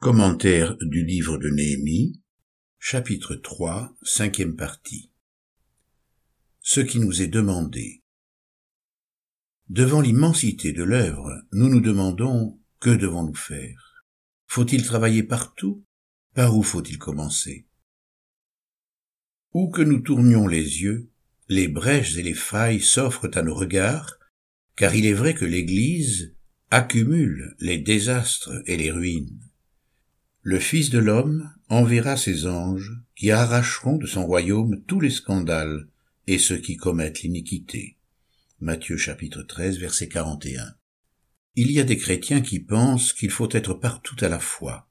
Commentaire du livre de Néhémie, chapitre 3, cinquième partie. Ce qui nous est demandé. Devant l'immensité de l'œuvre, nous nous demandons que devons-nous faire? Faut-il travailler partout? Par où faut-il commencer? Où que nous tournions les yeux, les brèches et les failles s'offrent à nos regards, car il est vrai que l'Église accumule les désastres et les ruines le Fils de l'homme enverra ses anges qui arracheront de son royaume tous les scandales et ceux qui commettent l'iniquité. Matthieu chapitre 13 verset 41. Il y a des chrétiens qui pensent qu'il faut être partout à la fois.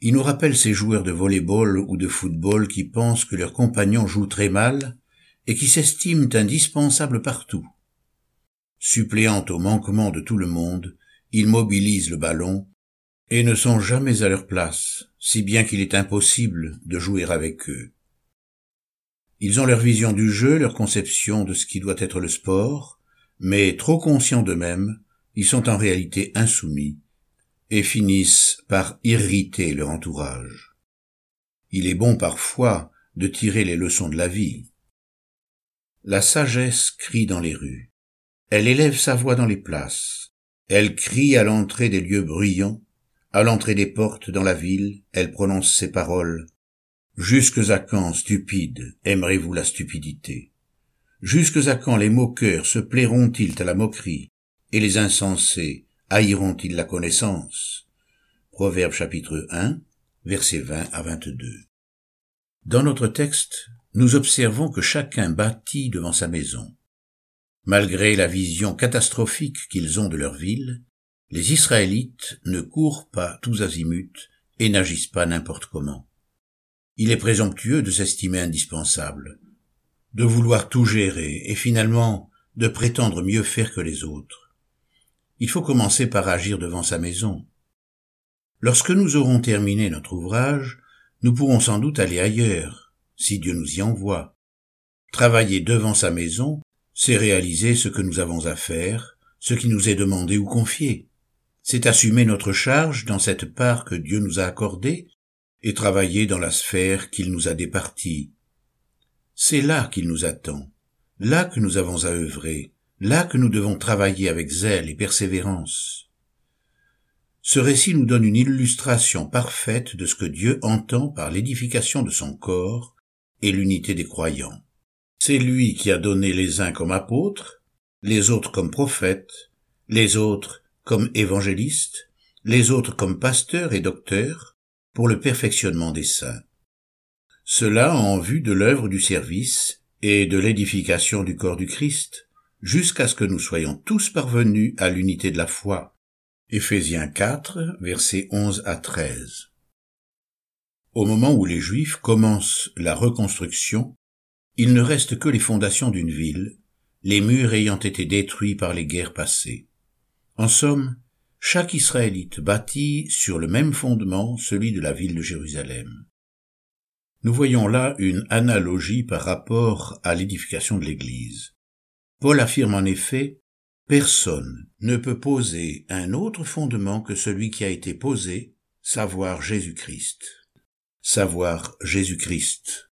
Ils nous rappellent ces joueurs de volley-ball ou de football qui pensent que leurs compagnons jouent très mal et qui s'estiment indispensables partout. Suppléant au manquement de tout le monde, ils mobilisent le ballon et ne sont jamais à leur place, si bien qu'il est impossible de jouer avec eux. Ils ont leur vision du jeu, leur conception de ce qui doit être le sport, mais trop conscients d'eux-mêmes, ils sont en réalité insoumis et finissent par irriter leur entourage. Il est bon parfois de tirer les leçons de la vie. La sagesse crie dans les rues. Elle élève sa voix dans les places. Elle crie à l'entrée des lieux bruyants à l'entrée des portes dans la ville, elle prononce ces paroles. Jusques à quand, stupides, aimerez-vous la stupidité? Jusques à quand les moqueurs se plairont-ils à la moquerie, et les insensés haïront-ils la connaissance? Proverbe chapitre 1, versets 20 à 22. Dans notre texte, nous observons que chacun bâtit devant sa maison. Malgré la vision catastrophique qu'ils ont de leur ville, les Israélites ne courent pas tous azimuts et n'agissent pas n'importe comment. Il est présomptueux de s'estimer indispensable, de vouloir tout gérer et finalement de prétendre mieux faire que les autres. Il faut commencer par agir devant sa maison. Lorsque nous aurons terminé notre ouvrage, nous pourrons sans doute aller ailleurs, si Dieu nous y envoie. Travailler devant sa maison, c'est réaliser ce que nous avons à faire, ce qui nous est demandé ou confié c'est assumer notre charge dans cette part que Dieu nous a accordée et travailler dans la sphère qu'il nous a départie. C'est là qu'il nous attend, là que nous avons à œuvrer, là que nous devons travailler avec zèle et persévérance. Ce récit nous donne une illustration parfaite de ce que Dieu entend par l'édification de son corps et l'unité des croyants. C'est lui qui a donné les uns comme apôtres, les autres comme prophètes, les autres comme évangélistes, les autres comme pasteurs et docteurs, pour le perfectionnement des saints. Cela en vue de l'œuvre du service et de l'édification du corps du Christ, jusqu'à ce que nous soyons tous parvenus à l'unité de la foi. Éphésiens 4, versets 11 à 13. Au moment où les Juifs commencent la reconstruction, il ne reste que les fondations d'une ville, les murs ayant été détruits par les guerres passées. En somme, chaque Israélite bâtit sur le même fondement celui de la ville de Jérusalem. Nous voyons là une analogie par rapport à l'édification de l'Église. Paul affirme en effet Personne ne peut poser un autre fondement que celui qui a été posé, savoir Jésus-Christ. Savoir Jésus-Christ.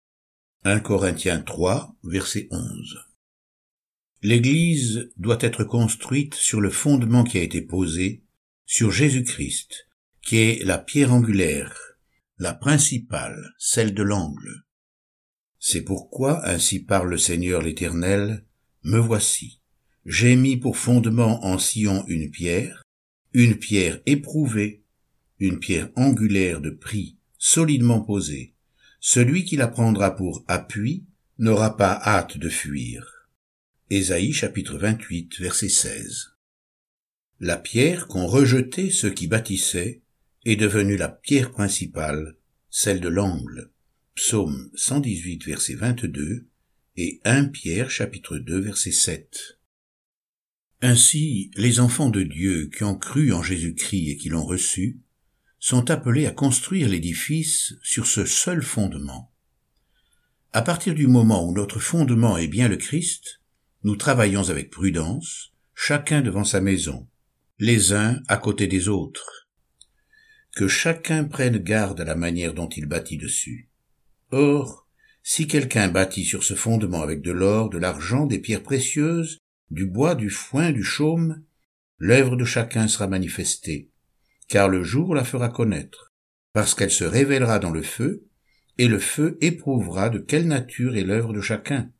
1 Corinthiens 3, verset 11. L'Église doit être construite sur le fondement qui a été posé, sur Jésus-Christ, qui est la pierre angulaire, la principale, celle de l'angle. C'est pourquoi ainsi parle le Seigneur l'Éternel, Me voici, j'ai mis pour fondement en Sion une pierre, une pierre éprouvée, une pierre angulaire de prix, solidement posée. Celui qui la prendra pour appui n'aura pas hâte de fuir. Ésaïe chapitre 28 verset 16. La pierre qu'ont rejeté ceux qui bâtissaient est devenue la pierre principale, celle de l'angle. Psaume 118 verset 22 et 1 Pierre chapitre 2 verset 7. Ainsi, les enfants de Dieu qui ont cru en Jésus-Christ et qui l'ont reçu sont appelés à construire l'édifice sur ce seul fondement. À partir du moment où notre fondement est bien le Christ, nous travaillons avec prudence, chacun devant sa maison, les uns à côté des autres. que chacun prenne garde à la manière dont il bâtit dessus. Or, si quelqu'un bâtit sur ce fondement avec de l'or, de l'argent, des pierres précieuses, du bois, du foin, du chaume, l'œuvre de chacun sera manifestée, car le jour la fera connaître, parce qu'elle se révélera dans le feu, et le feu éprouvera de quelle nature est l'œuvre de chacun.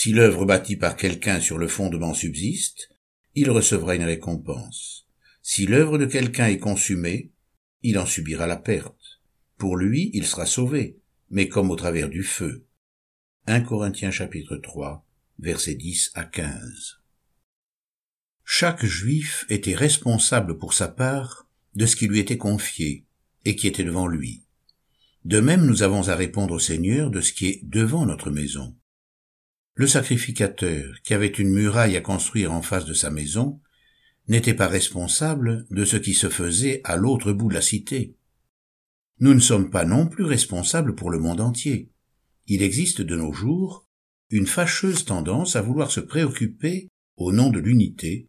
Si l'œuvre bâtie par quelqu'un sur le fondement subsiste, il recevra une récompense. Si l'œuvre de quelqu'un est consumée, il en subira la perte. Pour lui, il sera sauvé, mais comme au travers du feu. 1 Corinthiens chapitre 3, versets 10 à 15. Chaque juif était responsable pour sa part de ce qui lui était confié et qui était devant lui. De même, nous avons à répondre au Seigneur de ce qui est devant notre maison. Le sacrificateur, qui avait une muraille à construire en face de sa maison, n'était pas responsable de ce qui se faisait à l'autre bout de la cité. Nous ne sommes pas non plus responsables pour le monde entier. Il existe de nos jours une fâcheuse tendance à vouloir se préoccuper, au nom de l'unité,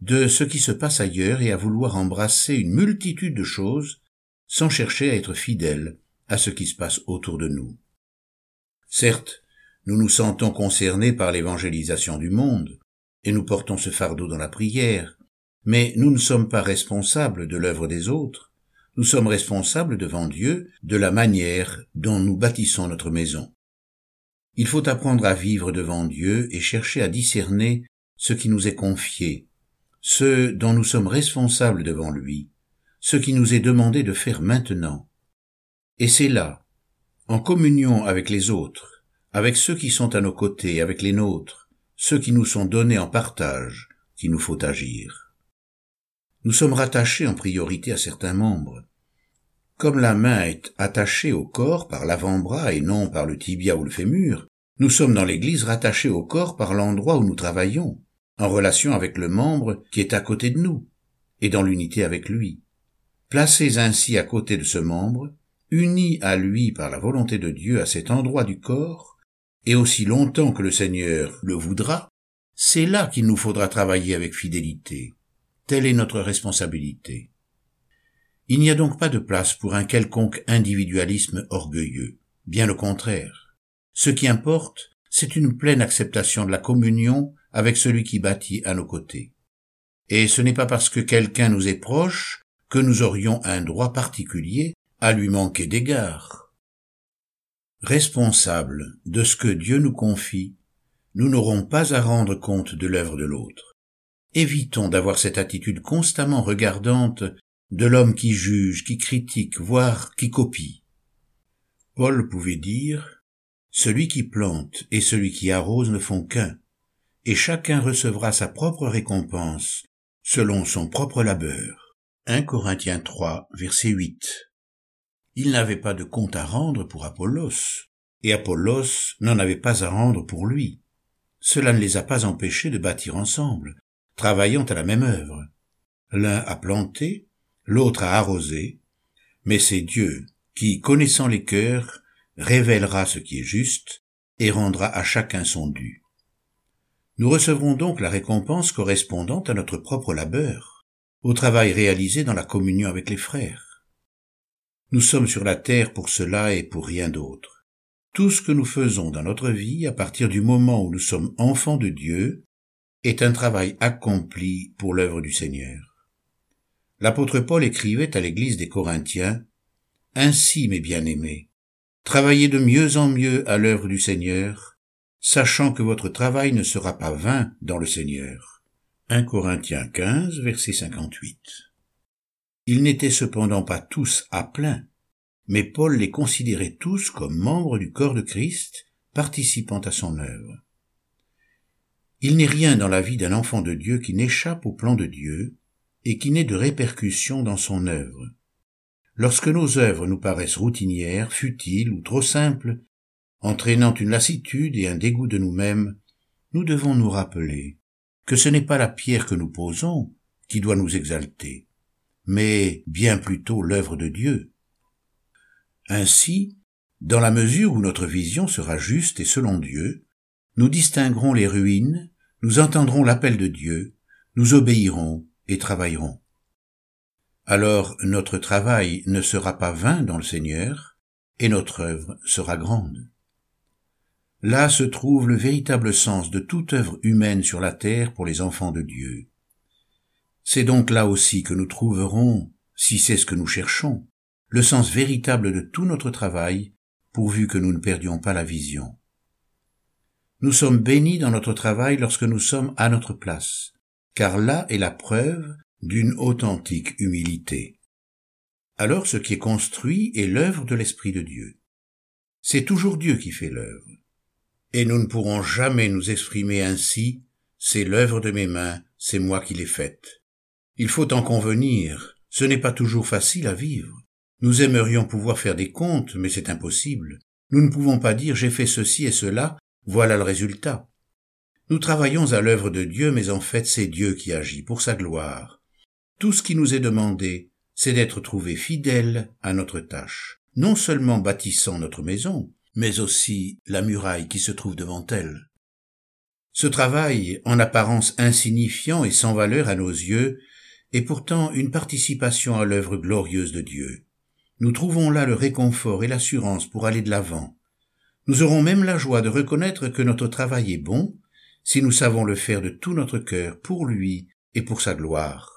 de ce qui se passe ailleurs et à vouloir embrasser une multitude de choses sans chercher à être fidèle à ce qui se passe autour de nous. Certes, nous nous sentons concernés par l'évangélisation du monde, et nous portons ce fardeau dans la prière, mais nous ne sommes pas responsables de l'œuvre des autres, nous sommes responsables devant Dieu de la manière dont nous bâtissons notre maison. Il faut apprendre à vivre devant Dieu et chercher à discerner ce qui nous est confié, ce dont nous sommes responsables devant lui, ce qui nous est demandé de faire maintenant. Et c'est là, en communion avec les autres, avec ceux qui sont à nos côtés, avec les nôtres, ceux qui nous sont donnés en partage, qu'il nous faut agir. Nous sommes rattachés en priorité à certains membres. Comme la main est attachée au corps par l'avant-bras et non par le tibia ou le fémur, nous sommes dans l'Église rattachés au corps par l'endroit où nous travaillons, en relation avec le membre qui est à côté de nous, et dans l'unité avec lui. Placés ainsi à côté de ce membre, unis à lui par la volonté de Dieu à cet endroit du corps, et aussi longtemps que le Seigneur le voudra, c'est là qu'il nous faudra travailler avec fidélité. Telle est notre responsabilité. Il n'y a donc pas de place pour un quelconque individualisme orgueilleux, bien le contraire. Ce qui importe, c'est une pleine acceptation de la communion avec celui qui bâtit à nos côtés. Et ce n'est pas parce que quelqu'un nous est proche que nous aurions un droit particulier à lui manquer d'égard. Responsables de ce que Dieu nous confie, nous n'aurons pas à rendre compte de l'œuvre de l'autre. Évitons d'avoir cette attitude constamment regardante de l'homme qui juge, qui critique, voire qui copie. Paul pouvait dire Celui qui plante et celui qui arrose ne font qu'un, et chacun recevra sa propre récompense selon son propre labeur. 1 Corinthiens 3, verset 8. Il n'avait pas de compte à rendre pour Apollos, et Apollos n'en avait pas à rendre pour lui. Cela ne les a pas empêchés de bâtir ensemble, travaillant à la même œuvre. L'un a planté, l'autre a arrosé, mais c'est Dieu qui, connaissant les cœurs, révélera ce qui est juste et rendra à chacun son dû. Nous recevrons donc la récompense correspondante à notre propre labeur, au travail réalisé dans la communion avec les frères. Nous sommes sur la terre pour cela et pour rien d'autre. Tout ce que nous faisons dans notre vie à partir du moment où nous sommes enfants de Dieu est un travail accompli pour l'œuvre du Seigneur l'apôtre Paul écrivait à l'église des Corinthiens, Ainsi, mes bien-aimés, travaillez de mieux en mieux à l'œuvre du Seigneur, sachant que votre travail ne sera pas vain dans le Seigneur. 1 Corinthiens 15, verset 58. Ils n'étaient cependant pas tous à plein, mais Paul les considérait tous comme membres du corps de Christ, participant à son œuvre. Il n'est rien dans la vie d'un enfant de Dieu qui n'échappe au plan de Dieu, et qui n'ait de répercussion dans son œuvre. Lorsque nos œuvres nous paraissent routinières, futiles ou trop simples, entraînant une lassitude et un dégoût de nous-mêmes, nous devons nous rappeler que ce n'est pas la pierre que nous posons qui doit nous exalter, mais bien plutôt l'œuvre de Dieu. Ainsi, dans la mesure où notre vision sera juste et selon Dieu, nous distinguerons les ruines, nous entendrons l'appel de Dieu, nous obéirons et travailleront. alors notre travail ne sera pas vain dans le Seigneur, et notre œuvre sera grande. Là se trouve le véritable sens de toute œuvre humaine sur la terre pour les enfants de Dieu. C'est donc là aussi que nous trouverons, si c'est ce que nous cherchons, le sens véritable de tout notre travail, pourvu que nous ne perdions pas la vision. Nous sommes bénis dans notre travail lorsque nous sommes à notre place, car là est la preuve d'une authentique humilité. Alors ce qui est construit est l'œuvre de l'Esprit de Dieu. C'est toujours Dieu qui fait l'œuvre. Et nous ne pourrons jamais nous exprimer ainsi, c'est l'œuvre de mes mains, c'est moi qui l'ai faite. Il faut en convenir, ce n'est pas toujours facile à vivre. Nous aimerions pouvoir faire des comptes, mais c'est impossible. Nous ne pouvons pas dire j'ai fait ceci et cela, voilà le résultat. Nous travaillons à l'œuvre de Dieu, mais en fait c'est Dieu qui agit pour sa gloire. Tout ce qui nous est demandé, c'est d'être trouvé fidèles à notre tâche, non seulement bâtissant notre maison, mais aussi la muraille qui se trouve devant elle. Ce travail, en apparence insignifiant et sans valeur à nos yeux, est pourtant une participation à l'œuvre glorieuse de Dieu. Nous trouvons là le réconfort et l'assurance pour aller de l'avant. Nous aurons même la joie de reconnaître que notre travail est bon si nous savons le faire de tout notre cœur pour lui et pour sa gloire.